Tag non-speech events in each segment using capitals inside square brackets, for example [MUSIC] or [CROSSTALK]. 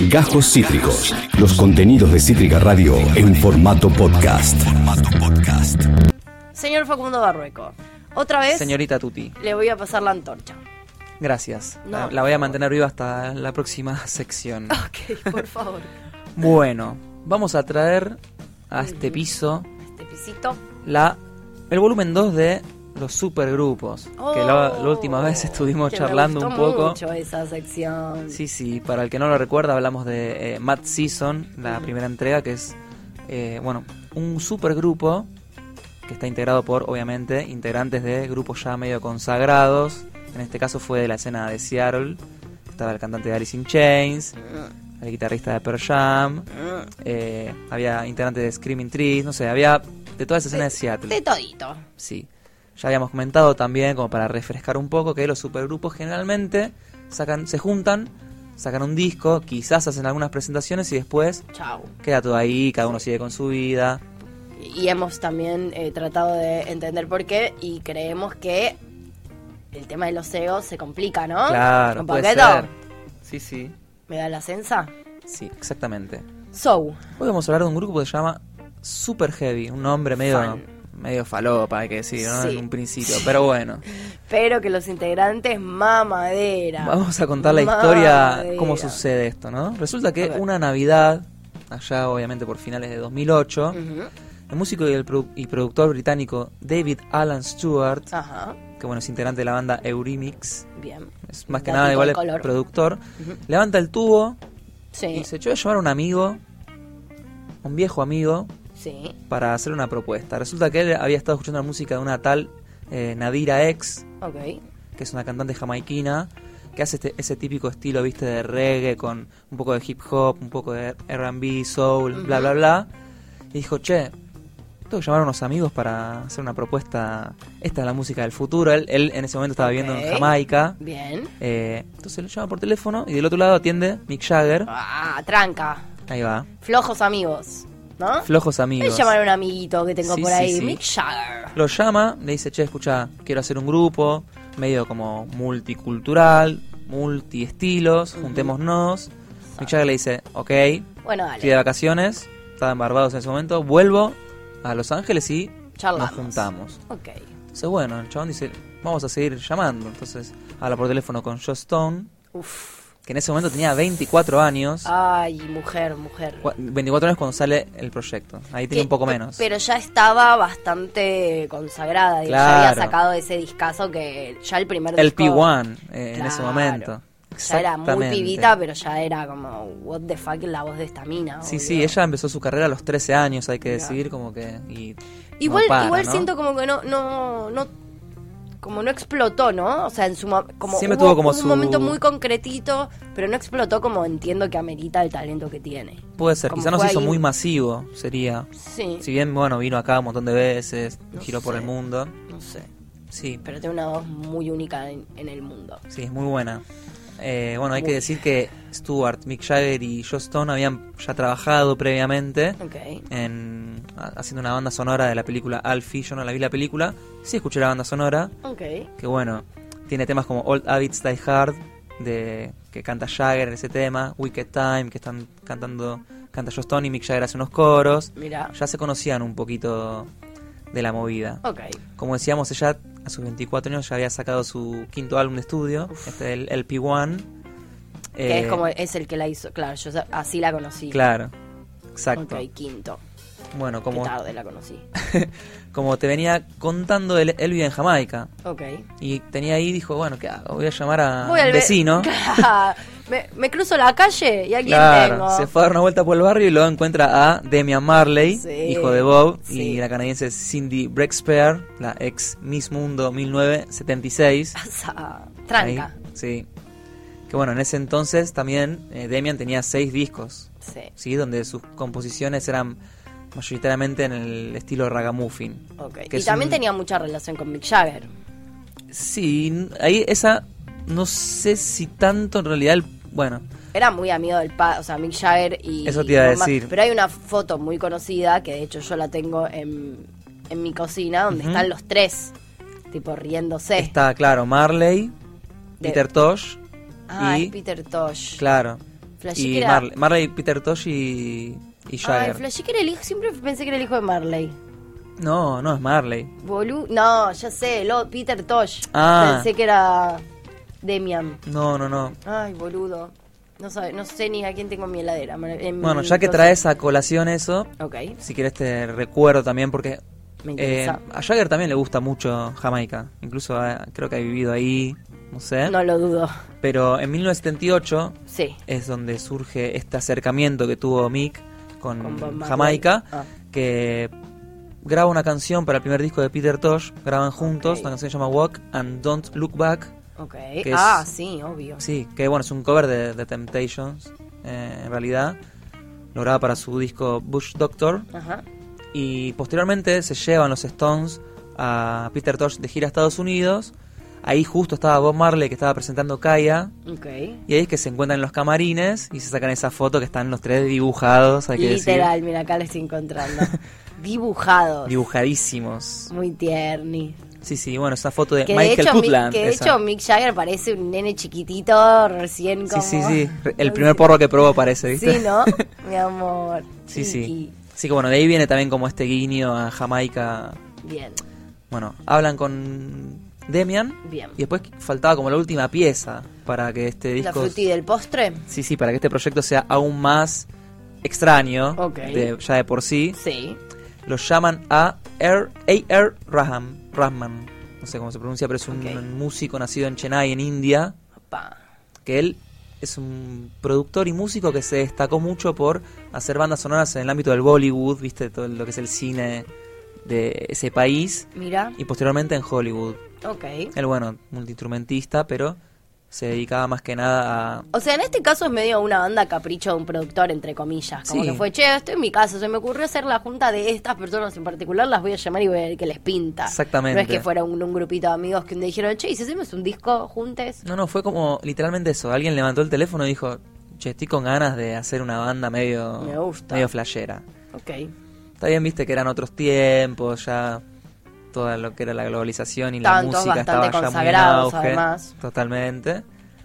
Gajos Cítricos. Los contenidos de Cítrica Radio en formato podcast. Señor Facundo Barrueco, otra vez Señorita Tuti, le voy a pasar la antorcha. gracias. No, la, voy a mantener viva hasta la próxima sección. [LAUGHS] Ok, por favor. bueno, vamos a traer a este piso Este pisito. la el volumen 2 de los supergrupos. que la, la última vez estuvimos Oh, charlando un poco. mucho esa sección. Sí, sí, para el que no lo recuerda, hablamos de eh, Mad Season, la primera entrega, que es, eh, bueno, un supergrupo que está integrado por, obviamente, integrantes de grupos ya medio consagrados. En este caso fue de la escena de Seattle. Estaba el cantante de Alice in Chains, el guitarrista de Pearl Jam, eh, había integrantes de Screaming Trees, no sé, había de toda esa escena de Seattle. De todito. Sí. Ya habíamos comentado también, como para refrescar un poco, que los supergrupos generalmente sacan, se juntan, sacan un disco, quizás hacen algunas presentaciones y después Chau. queda todo ahí, cada uno sigue con su vida. Y hemos también eh, tratado de entender por qué y creemos que el tema de los egos se complica, ¿no? Claro, ¿Un puede ser. Sí, sí. ¿Me da la sensa? Sí, exactamente. So, Hoy vamos a hablar de un grupo que se llama Super Heavy, un nombre medio. Medio falopa, hay que decir, ¿no? Sí. En un principio, pero bueno. pero que los integrantes mamadera. Vamos a contar la historia, cómo sucede esto, ¿no? Resulta que una Navidad, allá obviamente por finales de 2008, Ujú. el músico y, el produ- y productor británico David Alan Stewart, Ajá, que bueno, es integrante de la banda Eurythmics, bien. es más que nada igual color. productor, levanta el tubo Sí, y se echó a llamar a un amigo, un viejo amigo, sí. para hacer una propuesta. Resulta que él había estado escuchando la música de una tal eh, Nadira X, que es una cantante jamaiquina, que hace este- ese típico estilo, viste, de reggae con un poco de hip hop, un poco de R&B, soul, bla, bla, bla. Y dijo, che, tengo que llamar a unos amigos para hacer una propuesta. Esta es la música del futuro. Él, él en ese momento estaba viviendo en. Jamaica. Bien. Eh, entonces lo llama por teléfono y del otro lado atiende Mick Jagger. Ah, tranca. Ahí va. Flojos amigos, ¿no? Flojos Voy a amigos. llamar a un amiguito que tengo Sí, por ahí, sí. Mick Jagger. Lo llama, le dice, che, escucha, quiero hacer un grupo, medio como multicultural, multiestilos, juntémonos. Mick Jagger le dice, ok, Bueno, estoy de dale. vacaciones, estaba en Barbados en ese momento, vuelvo a Los Ángeles y Charlamos. nos juntamos. Ok. Entonces, bueno, el chabón dice, vamos a seguir llamando. Entonces, habla por teléfono con Joe Stone, Uf. Que en ese momento tenía 24 años. Ay, mujer, mujer. Cua- 24 años cuando sale el proyecto. Ahí tiene un poco menos. Pero ya estaba bastante consagrada. Ya había sacado ese discazo que ya el primer el disco... P1 eh, en ese momento. Ya era muy pibita, pero ya era como, what the fuck, la voz de esta mina. Sí, obvio. sí, ella empezó su carrera a los 13 años, hay que decir, como que... Y Igual, no para, igual ¿no? siento como que no, no, no, como no explotó, ¿no? O sea, en su mo- como Siempre hubo tuvo como un su- momento muy concretito, pero no explotó como entiendo que amerita el talento que tiene. Puede ser, quizá no se fue hizo ahí- muy masivo, sería. Sí, Si bien, bueno, vino acá un montón de veces, No giró por el mundo. no sé, Sí, pero tiene una voz muy única en, en el mundo. sí, es muy buena. Eh, bueno, hay Muy que decir que Stewart, Mick Jagger y Joe Stone habían ya trabajado previamente Ok. en haciendo una banda sonora de la película Alfie. Yo no la vi la película, sí escuché la banda sonora. Ok. que bueno, tiene temas como Old Habits Die Hard, de, que canta Jagger en ese tema, Wicked Time, que están cantando, canta Stone y Mick Jagger hace unos coros. Mira. Ya se conocían un poquito de la movida. Ok. Como decíamos, ella a sus 24 años ya había sacado su quinto álbum de estudio, este el LP1. Que Eh, es como es el que la hizo. Claro, yo así la conocí. Claro, exacto. Ok, quinto. Bueno, Qué como, tarde la conocí. [LAUGHS] como te venía contando, él, él vive en Jamaica. Ok. Y tenía ahí, dijo, bueno, ¿qué hago? Voy a llamar a Voy al vecino. [LAUGHS] Claro. me, me cruzo la calle y aquí Claro, tengo. se fue a dar una vuelta por el barrio y luego encuentra a Demian Marley, Sí, hijo de Bob, sí. y la canadiense Cindy Breakspear, la ex Miss Mundo 1976. Pasa. [LAUGHS] Tranca. Ahí, sí. Que bueno, en ese entonces también eh, Demian tenía seis discos, Sí. ¿sí? Donde sus composiciones eran mayoritariamente en el estilo ragamuffin. Ok. que Y también un- tenía mucha relación con Mick Jagger. Sí, ahí esa, no sé si tanto en realidad, el- bueno, Era muy amigo del padre, o sea, Mick Jagger y... Eso te iba a decir. Pero hay una foto muy conocida, que de hecho yo la tengo en, en mi cocina, donde están los tres, tipo riéndose. está claro, Marley, De- Peter Tosh, Ah, y- es Peter Tosh. claro, Flashy y Marley, Marley, Peter Tosh y, y Ay, Jagger. Flashy que era el hijo, siempre pensé que era el hijo de Marley. no, no es Marley. Bolu no, ya sé, lo, Peter Tosh. Ah. Pensé que era Demian. No, no, no. Ay, boludo. No, sabe, no sé ni a quién tengo en mi heladera. en Bueno, mi ya que traes a colación eso, Ok, si quieres te recuerdo también porque me eh, interesa. a Jagger también le gusta mucho Jamaica. Incluso eh, creo que ha vivido ahí, no sé. No lo dudo. Pero en 1978 Sí. es donde surge este acercamiento que tuvo Mick con. Jamaica, Ah. que graba una canción para el primer disco de Peter Tosh, graban juntos, Ok. una canción que se llama Walk and Don't Look Back. Ok. Que Ah, es- sí, obvio. Sí, que bueno, es un cover de, de Temptations, eh, en realidad. Lo graba para su disco Bush Doctor. Ajá. Y posteriormente se llevan los Stones a Peter Tosh de gira a Estados Unidos. Ahí justo estaba Bob Marley que estaba presentando Kaya. Ok. Y ahí es que se encuentran en los camarines y se sacan esa foto que están los tres dibujados, hay que Literal, mira, acá lo estoy encontrando. [LAUGHS] Dibujados. Dibujadísimos. Muy tierni. Sí, sí, bueno, esa foto de Que de, Michael Mick, Putland. que de esa. hecho Mick Jagger parece un nene chiquitito, recién sí, como... sí, [LAUGHS] sí. El primer porro que probó parece, ¿viste? Sí, ¿no? [LAUGHS] Mi amor. Sí, sí. Así que bueno, de ahí viene también como este guiño a Jamaica. Bien, Bueno, hablan con Demian bien. y después faltaba como la última pieza para que este ¿La disco... fruti del postre? Sí, sí, para que este proyecto sea aún más extraño Ok. de- ya de por sí. Sí. Los llaman a R. A.R. Raham, Rahman. No sé cómo se pronuncia, pero es un, músico nacido en Chennai, en India. Pa. Que él es un productor y músico que se destacó mucho por hacer bandas sonoras en el ámbito del Bollywood, viste, todo lo que es el cine de ese país. Mira. Y posteriormente en Hollywood. Ok. Él, bueno, multiinstrumentista, pero se dedicaba más que nada a... O sea, en este caso es medio una banda capricho de un productor, entre comillas. Como Sí. que fue, che, estoy en mi casa, se me ocurrió hacer la junta de estas personas en particular, las voy a llamar y voy a ver qué les pinta. Exactamente. No es que fuera un, un grupito de amigos que día dijeron, che, ¿y si hacemos un disco juntes? No, no, fue como literalmente eso. Alguien levantó el teléfono y dijo, che, estoy con ganas de hacer una banda medio... Me gusta. Medio flashera. Ok. Está bien, viste que eran otros tiempos, ya todo lo que era la globalización y Estaban la todos música bastante estaba ya muy en consagrados, auge. además. Totalmente.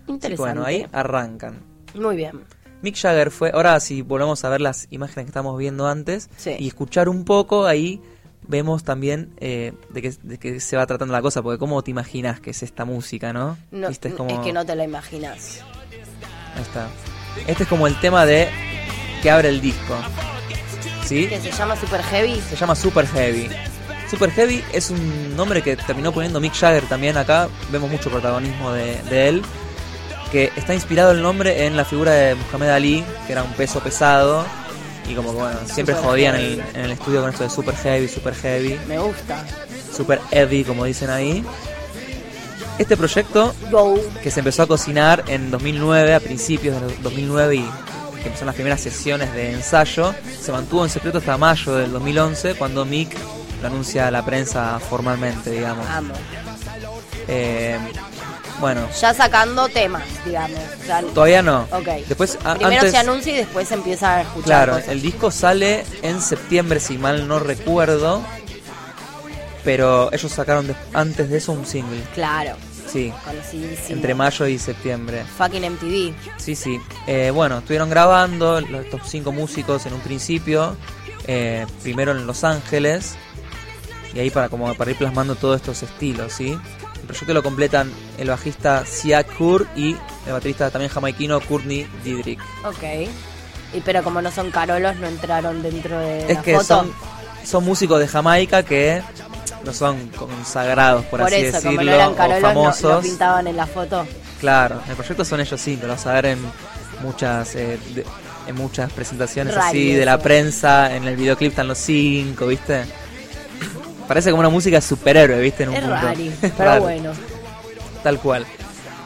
Interesante. bueno, ahí arrancan. Muy bien. Mick Jagger fue, ahora si volvemos a ver las imágenes que estamos viendo antes Sí. y escuchar un poco, ahí vemos también eh, de, qué, de qué se va tratando la cosa, porque cómo te imaginas que es esta música, ¿no? No, Viste, es, como- que no te lo imaginas. Ahí está. Este es como el tema de que abre el disco. ¿Sí? Que se llama Super Heavy. Se llama Super Heavy. Super Heavy es un nombre que terminó poniendo Mick Jagger también acá. Vemos mucho protagonismo de, de él. Que está inspirado el nombre en la figura de Muhammad Ali, que era un peso pesado. Y como que bueno, siempre Super jodían en el, en el estudio con esto de Super Heavy, Super Heavy, Me gusta. Super Heavy, como dicen ahí. Este proyecto que se empezó a cocinar en 2009, a principios de 2009 y que empezaron las primeras sesiones de ensayo, se mantuvo en secreto hasta mayo del 2011 cuando Mick lo anuncia a la prensa formalmente, digamos. Amo. Eh, bueno, Ya sacando temas, digamos. Todavía no. Ok. Después, Primero antes, se anuncia y después se empieza a escuchar. claro, cosas. el disco sale en septiembre, si mal no recuerdo, pero ellos sacaron de- antes de eso un single, Claro, sí, conocidísimo. entre mayo y septiembre. Fucking MTV. Sí, sí. Eh, bueno, estuvieron grabando los- estos cinco músicos en un principio, eh, primero en Los Ángeles, y ahí para como para ir plasmando todos estos estilos, ¿sí? El proyecto lo completan el bajista Sia Kur y el baterista también jamaiquino Courtney Didrik. Ok. Y pero como no son carolos, no entraron dentro de Es la que foto. son, son músicos de Jamaica que no son consagrados, por, Por así eso, decirlo, como no eran o carolos, no, famosos. lo pintaban en la foto. Claro, el proyecto son ellos sí, lo vas a ver en muchas eh, de- en muchas presentaciones así de la prensa, en el videoclip están los cinco, ¿viste? Parece como una música superhéroe, ¿viste? En un Es punto. [LAUGHS] pero bueno. Tal cual.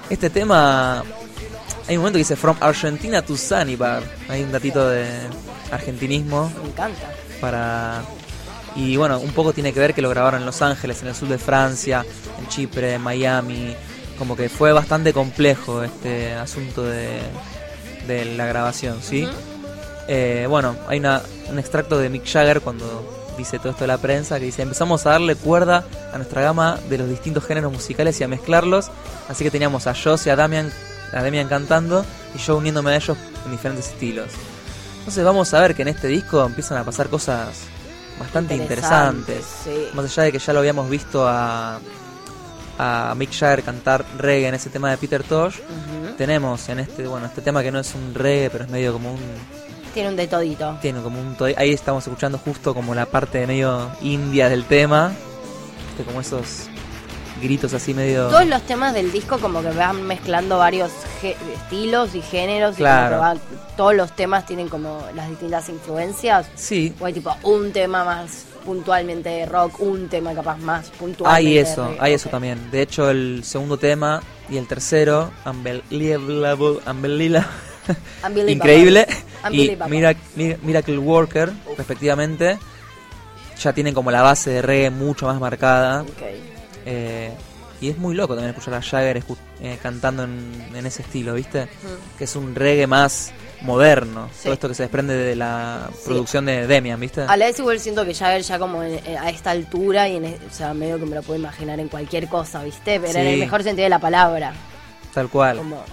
Este tema, hay un momento que dice From Argentina to Zanzibar. Hay un datito de argentinismo Me encanta. para y bueno un poco tiene que ver que lo grabaron en Los Ángeles en el sur de Francia en Chipre en Miami como que fue bastante complejo este asunto de, de la grabación sí. Eh, bueno hay una, un extracto de Mick Jagger cuando dice todo esto de la prensa que dice empezamos a darle cuerda a nuestra gama de los distintos géneros musicales y a mezclarlos así que teníamos a Joss y a Damian a Demian cantando y yo uniéndome a ellos en diferentes estilos. Entonces vamos a ver que en este disco empiezan a pasar cosas bastante interesantes. sí. Más allá de que ya lo habíamos visto a, a Mick Jagger cantar reggae en ese tema de Peter Tosh, tenemos en este, bueno, este tema que no es un reggae, pero es medio como un Tiene un de todito. tiene como un to- ahí estamos escuchando justo como la parte de medio india del tema, Viste, como esos gritos así medio Todos los temas del disco como que van mezclando varios estilos y géneros. y Claro. van- todos los temas tienen como las distintas influencias. Sí, O hay tipo un tema más puntualmente de rock, un tema capaz más puntualmente hay eso, hay eso también. De hecho, el segundo tema y el tercero, Unbelievable, Unbelievable, [LAUGHS] Unbelievable. increíble, y Unbelievable. Mirac- Mir- Miracle Worker, respectivamente, ya tienen como la base de reggae mucho más marcada. Eh, y es muy loco también escuchar a Jagger escu- eh, cantando en, en ese estilo, ¿viste? Mm. Que es un reggae más moderno. Sí. Todo esto que se desprende de la Sí. producción de Demian, ¿viste? A la vez igual siento que Jagger ya como en- en- a esta altura y en, e- o sea, medio que me lo puedo imaginar en cualquier cosa, ¿viste? Pero en el mejor sentido de la palabra, Tal cual. como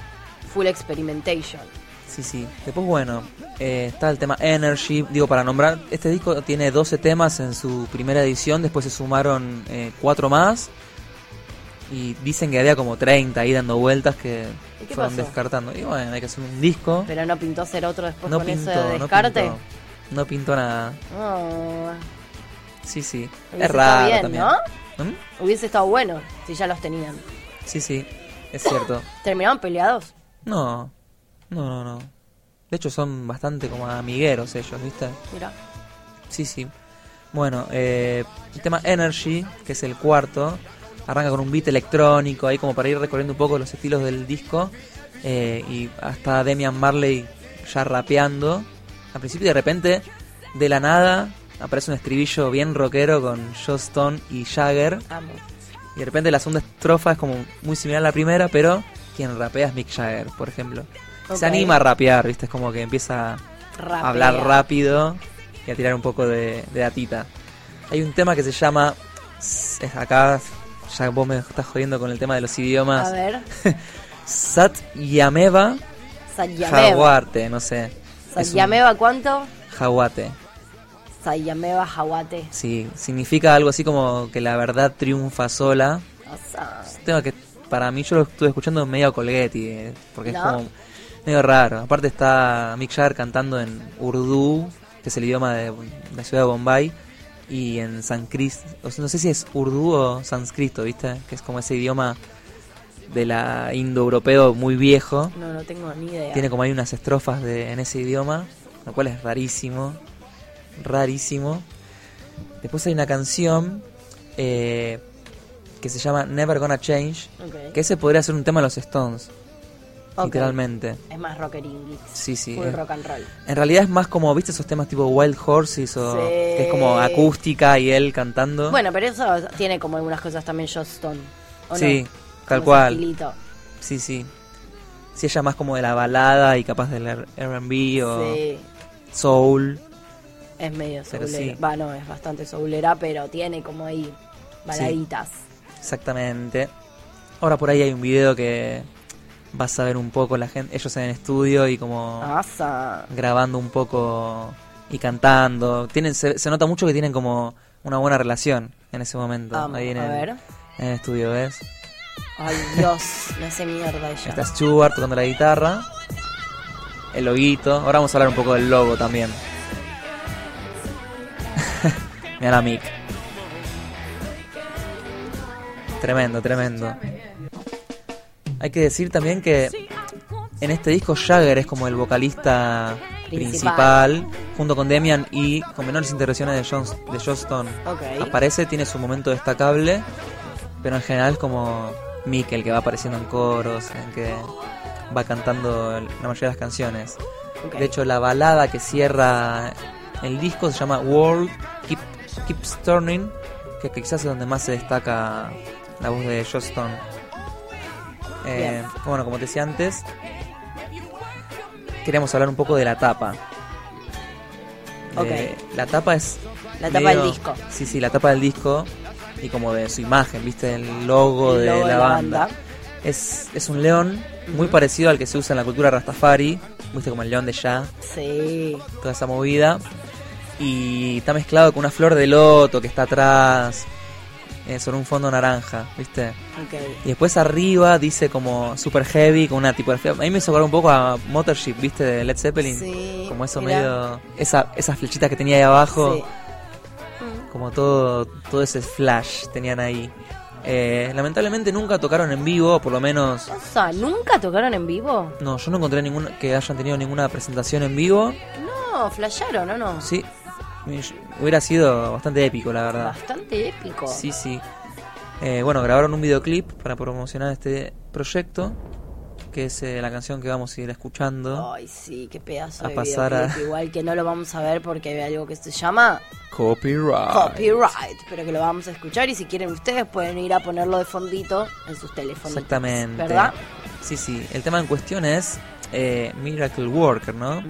full experimentation. Sí, sí. Después, bueno, eh, está el tema Energy. Digo, para nombrar, este disco tiene 12 temas en su primera edición, después se sumaron eh, 4 más. Y dicen que había como 30 ahí dando vueltas que ¿Y qué fueron pasó? descartando. Y bueno, hay que hacer un disco. Pero no pintó ser otro después no con pintó, ese no descarte. pintó. No pintó nada. Oh, Sí, sí. hubiese es raro bien, también. ¿no? ¿Mm? Hubiese estado bueno si ya los tenían. Sí, sí. Es cierto. [COUGHS] ¿Terminaron peleados? No. No, no, no. De hecho, son bastante como amigueros ellos, ¿viste? Mira. Sí, sí. Bueno, eh, el tema Energy, que es el cuarto, arranca con un beat electrónico, ahí como para ir recorriendo un poco los estilos del disco. eh, y hasta Demian Marley ya rapeando. Al principio, de repente, de la nada, aparece un estribillo bien rockero con Joe Stone y Jagger. Amo. Y de repente la segunda estrofa es como muy similar a la primera, pero quien rapea es Mick Jagger, por ejemplo. Se anima a rapear, ¿viste? Es como que empieza Rapea. a hablar rápido y a tirar un poco de, de datita. Hay un tema que se llama. Acá, ya vos me estás jodiendo con el tema de los A idiomas. ver. [LAUGHS] Sat Yameva Sayameva. Jaguarte, no sé. Un- ¿Sayameva cuánto? Jaguate. Sayameva Jaguate. Sí, significa algo así como que la verdad triunfa sola. O sea, Es un tema que para mí yo lo estuve escuchando medio colguetti, eh, porque ¿No? es como medio raro. Aparte está Mick Jagger cantando en Urdu, que es el idioma de la ciudad de Bombay, y en sánscrito, o sea, no sé si es Urdu o sánscrito, ¿viste? Que es como ese idioma de la indoeuropeo muy viejo. no, no tengo ni idea. Tiene como hay unas estrofas de, en ese idioma, lo cual es rarísimo. Rarísimo. Después hay una canción eh, que se llama Never Gonna Change, Ok. que ese podría ser un tema de los Stones, Literalmente. Es más rockeringui. Sí, sí. Full es- rock and roll. En realidad es más como, ¿viste esos temas tipo Wild Horses o Sí. que es como acústica y él cantando? Bueno, pero eso tiene como algunas cosas también Joss Stone. ¿o sí, no? tal Como cual. Sí, sí. Sí, ella más como de la balada y capaz del R- R&B o Sí, soul. es medio soulera. sí. Va, no, es bastante soulera, pero tiene como ahí baladitas. Exactamente. Ahora por ahí hay un video que vas a ver un poco la gente, ellos en el estudio y como Asa. grabando un poco y cantando. Tienen, se, se nota mucho que tienen como una buena relación en ese momento. Amo. ahí en A el, ver. en el estudio, ¿ves? Ay, Dios, me hace mierda ella. Está Stuart tocando la guitarra. El loguito. Ahora vamos a hablar un poco del logo también. [LAUGHS] Mira la mic. Tremendo, tremendo. Hay que decir también que en este disco Jagger es como el vocalista Principal. principal, junto con Demian y con menores intervenciones de John, de. Ok. Aparece, tiene su momento destacable, pero en general es como Mick el que va apareciendo en coros, en que va cantando la mayoría de las canciones. De hecho, la balada que cierra el disco se llama World Keep, Keeps Turning, que quizás es donde más se destaca la voz de Joss Stone. Eh, bueno, como te decía antes, queríamos hablar un poco de la tapa. La tapa es. La tapa del disco. Sí, sí, la tapa del disco y como de su imagen, ¿viste? El logo, El de, la, banda. Es, es un león muy parecido al que se usa en la cultura Rastafari, viste como el león de ya, Sí. toda esa movida. Y está mezclado con una flor de loto que está atrás, eh, sobre un fondo naranja, ¿viste? Y después arriba dice como super heavy, con una tipografía. A mí me acordar un poco a Motorship, ¿viste? De Led Zeppelin. Sí, como eso mirá. medio. Esa, esas flechitas que tenía ahí abajo. Sí. Como todo, todo ese flash tenían ahí. Eh, lamentablemente nunca tocaron en vivo, por lo menos. O sea, ¿nunca tocaron en vivo? No, yo no encontré ninguna, que hayan tenido ninguna presentación en vivo. No, flasharon, ¿o no? Sí, hubiera sido bastante épico, la verdad. Bastante épico. Sí, sí. Eh, bueno, grabaron un videoclip para promocionar este proyecto, que es eh, la canción que vamos a ir escuchando. Ay, sí, qué pedazo A de pasar videoclip. a- Igual que no lo vamos a ver porque hay algo que se llama Copyright. copyright, pero que lo vamos a escuchar y si quieren ustedes pueden ir a ponerlo de fondito en sus teléfonos. Exactamente. ¿Verdad? Sí, sí. El tema en cuestión es eh, Miracle Worker, ¿no? Ujú.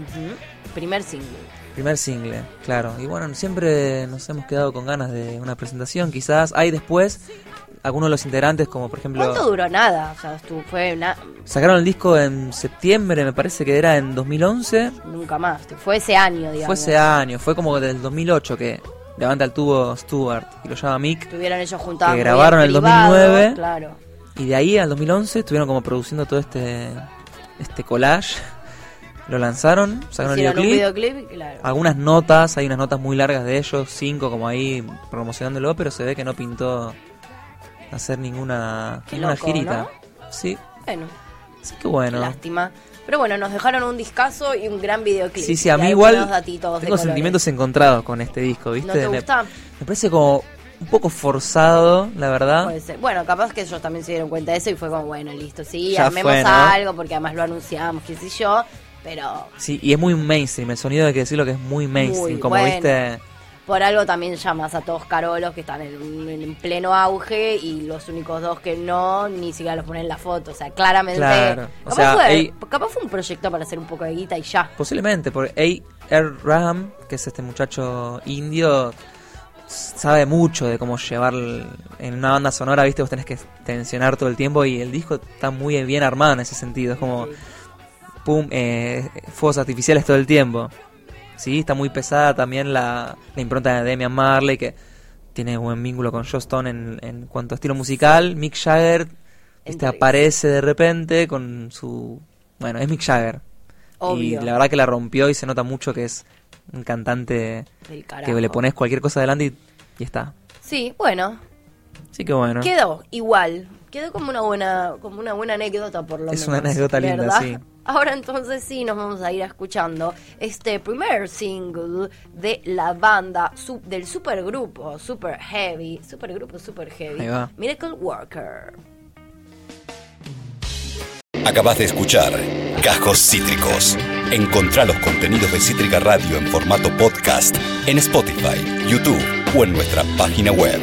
Primer single. Primer single, claro. Y bueno, siempre nos hemos quedado con ganas de una presentación. Quizás hay después algunos de los integrantes, como por ejemplo... ¿Cuánto duró nada? O sea, fue una, Sacaron el disco en septiembre, me parece que era en 2011. nunca más. Fue ese año, digamos. Fue ese año, fue como del 2008 que levanta el tubo Stuart y lo llama Mick. Estuvieron ellos juntados. Que grabaron en el privado, 2009. Claro. Y de ahí al 2011 estuvieron como produciendo todo este este collage. Lo lanzaron, sacaron el Hicieron un videoclip. videoclip, claro. Algunas notas, hay unas notas muy largas de ellos, cinco como ahí promocionándolo, pero se ve que no pintó hacer ninguna, Qué ninguna loco, girita. Sí, Bueno, así que bueno. lástima. Pero bueno, nos dejaron un discazo y un gran videoclip. Sí, sí, a mí igual tengo sentimientos encontrados con este disco, ¿viste? ¿No te Me- gusta? Me parece como un poco forzado, la verdad. Puede ser. Bueno, capaz que ellos también se dieron cuenta de eso y fue como, bueno, listo, sí, Ya armemos fue, ¿no? algo porque además lo anunciamos, qué sé yo, pero Sí, y es muy mainstream, el sonido hay que decirlo que es muy mainstream, Muy como bueno. viste. por algo también llamas a todos carolos que están en, en pleno auge y los únicos dos que no, ni siquiera los ponen en la foto, o sea, claramente... Claro, o capaz, sea, fue, capaz fue un proyecto para hacer un poco de guita y ya. Posiblemente, porque A.R. Raham, que es este muchacho indio, sabe mucho de cómo llevar en una banda sonora, viste, vos tenés que tensionar todo el tiempo y el disco está muy bien armado en ese sentido, es como, pum, eh, fuegos artificiales todo el tiempo. Sí, está muy pesada también la, la impronta de Damian Marley, que tiene buen vínculo con Stone en, en cuanto a estilo musical. Mick Jagger este, aparece de repente con su... Bueno, es Mick Jagger. Obvio. Y la verdad que la rompió y se nota mucho que es un cantante que le pones cualquier cosa adelante y, y está. Sí, bueno, Así que bueno. Quedó igual. Quedó como una buena, como una buena anécdota por lo Es menos. una anécdota linda, sí. Ahora entonces sí nos vamos a ir escuchando este primer single de la banda su- del supergrupo Super Heavy, supergrupo Super Heavy, Ahí va. Miracle Worker. Acabas de escuchar Cajos Cítricos. Encontrá los contenidos de Cítrica Radio en formato podcast en Spotify, YouTube o en nuestra página web.